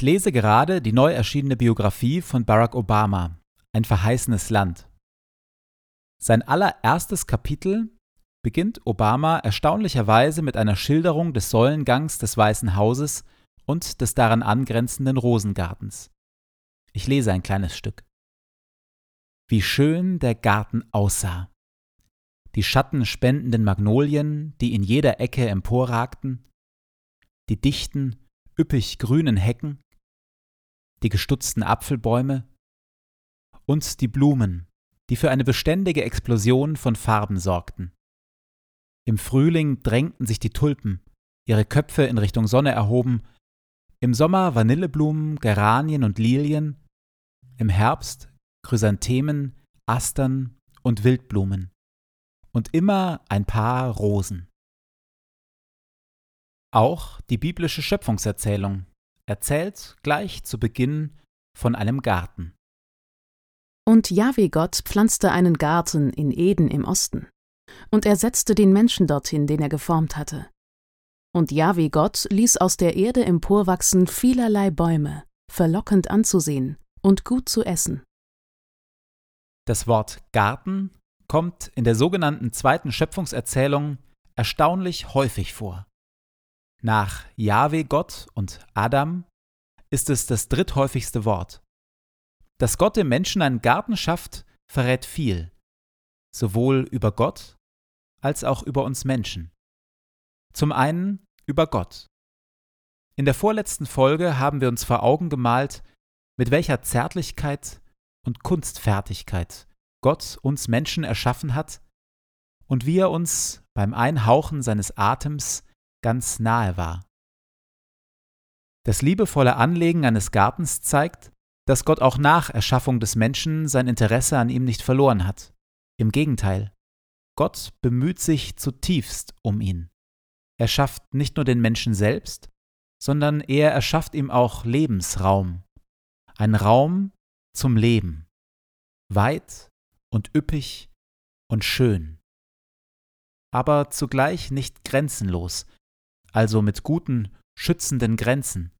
Ich lese gerade die neu erschienene Biografie von Barack Obama, Ein verheißenes Land. Sein allererstes Kapitel beginnt Obama erstaunlicherweise mit einer Schilderung des Säulengangs des Weißen Hauses und des daran angrenzenden Rosengartens. Ich lese ein kleines Stück. Wie schön der Garten aussah. Die schattenspendenden Magnolien, die in jeder Ecke emporragten, die dichten, üppig grünen Hecken, die gestutzten Apfelbäume und die Blumen, die für eine beständige Explosion von Farben sorgten. Im Frühling drängten sich die Tulpen, ihre Köpfe in Richtung Sonne erhoben, im Sommer Vanilleblumen, Geranien und Lilien, im Herbst Chrysanthemen, Astern und Wildblumen und immer ein paar Rosen. Auch die biblische Schöpfungserzählung erzählt gleich zu Beginn von einem Garten. Und Jahwe Gott pflanzte einen Garten in Eden im Osten, und er setzte den Menschen dorthin, den er geformt hatte. Und Jahwe Gott ließ aus der Erde emporwachsen vielerlei Bäume, verlockend anzusehen und gut zu essen. Das Wort Garten kommt in der sogenannten zweiten Schöpfungserzählung erstaunlich häufig vor. Nach Jahwe Gott und Adam ist es das dritthäufigste Wort. Dass Gott dem Menschen einen Garten schafft, verrät viel, sowohl über Gott als auch über uns Menschen. Zum einen über Gott. In der vorletzten Folge haben wir uns vor Augen gemalt, mit welcher Zärtlichkeit und Kunstfertigkeit Gott uns Menschen erschaffen hat und wie er uns beim Einhauchen seines Atems ganz nahe war. Das liebevolle Anlegen eines Gartens zeigt, dass Gott auch nach Erschaffung des Menschen sein Interesse an ihm nicht verloren hat. Im Gegenteil, Gott bemüht sich zutiefst um ihn. Er schafft nicht nur den Menschen selbst, sondern er erschafft ihm auch Lebensraum, ein Raum zum Leben, weit und üppig und schön, aber zugleich nicht grenzenlos, also mit guten, schützenden Grenzen.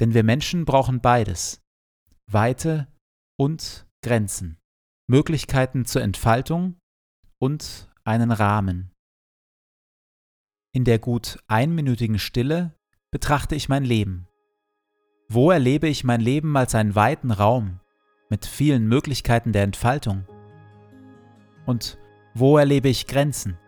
Denn wir Menschen brauchen beides, Weite und Grenzen, Möglichkeiten zur Entfaltung und einen Rahmen. In der gut einminütigen Stille betrachte ich mein Leben. Wo erlebe ich mein Leben als einen weiten Raum mit vielen Möglichkeiten der Entfaltung? Und wo erlebe ich Grenzen?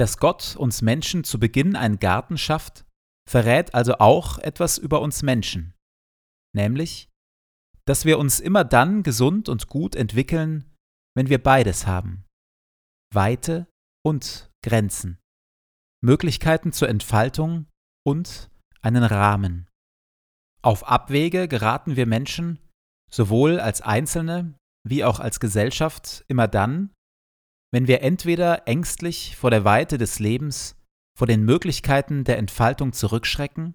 Dass Gott uns Menschen zu Beginn einen Garten schafft, verrät also auch etwas über uns Menschen, nämlich, dass wir uns immer dann gesund und gut entwickeln, wenn wir beides haben, Weite und Grenzen, Möglichkeiten zur Entfaltung und einen Rahmen. Auf Abwege geraten wir Menschen, sowohl als Einzelne wie auch als Gesellschaft, immer dann, wenn wir entweder ängstlich vor der Weite des Lebens, vor den Möglichkeiten der Entfaltung zurückschrecken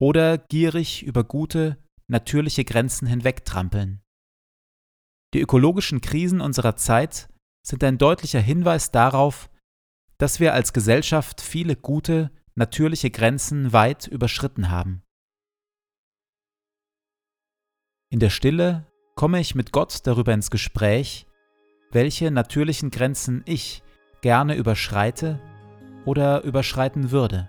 oder gierig über gute, natürliche Grenzen hinwegtrampeln. Die ökologischen Krisen unserer Zeit sind ein deutlicher Hinweis darauf, dass wir als Gesellschaft viele gute, natürliche Grenzen weit überschritten haben. In der Stille komme ich mit Gott darüber ins Gespräch, welche natürlichen Grenzen ich gerne überschreite oder überschreiten würde.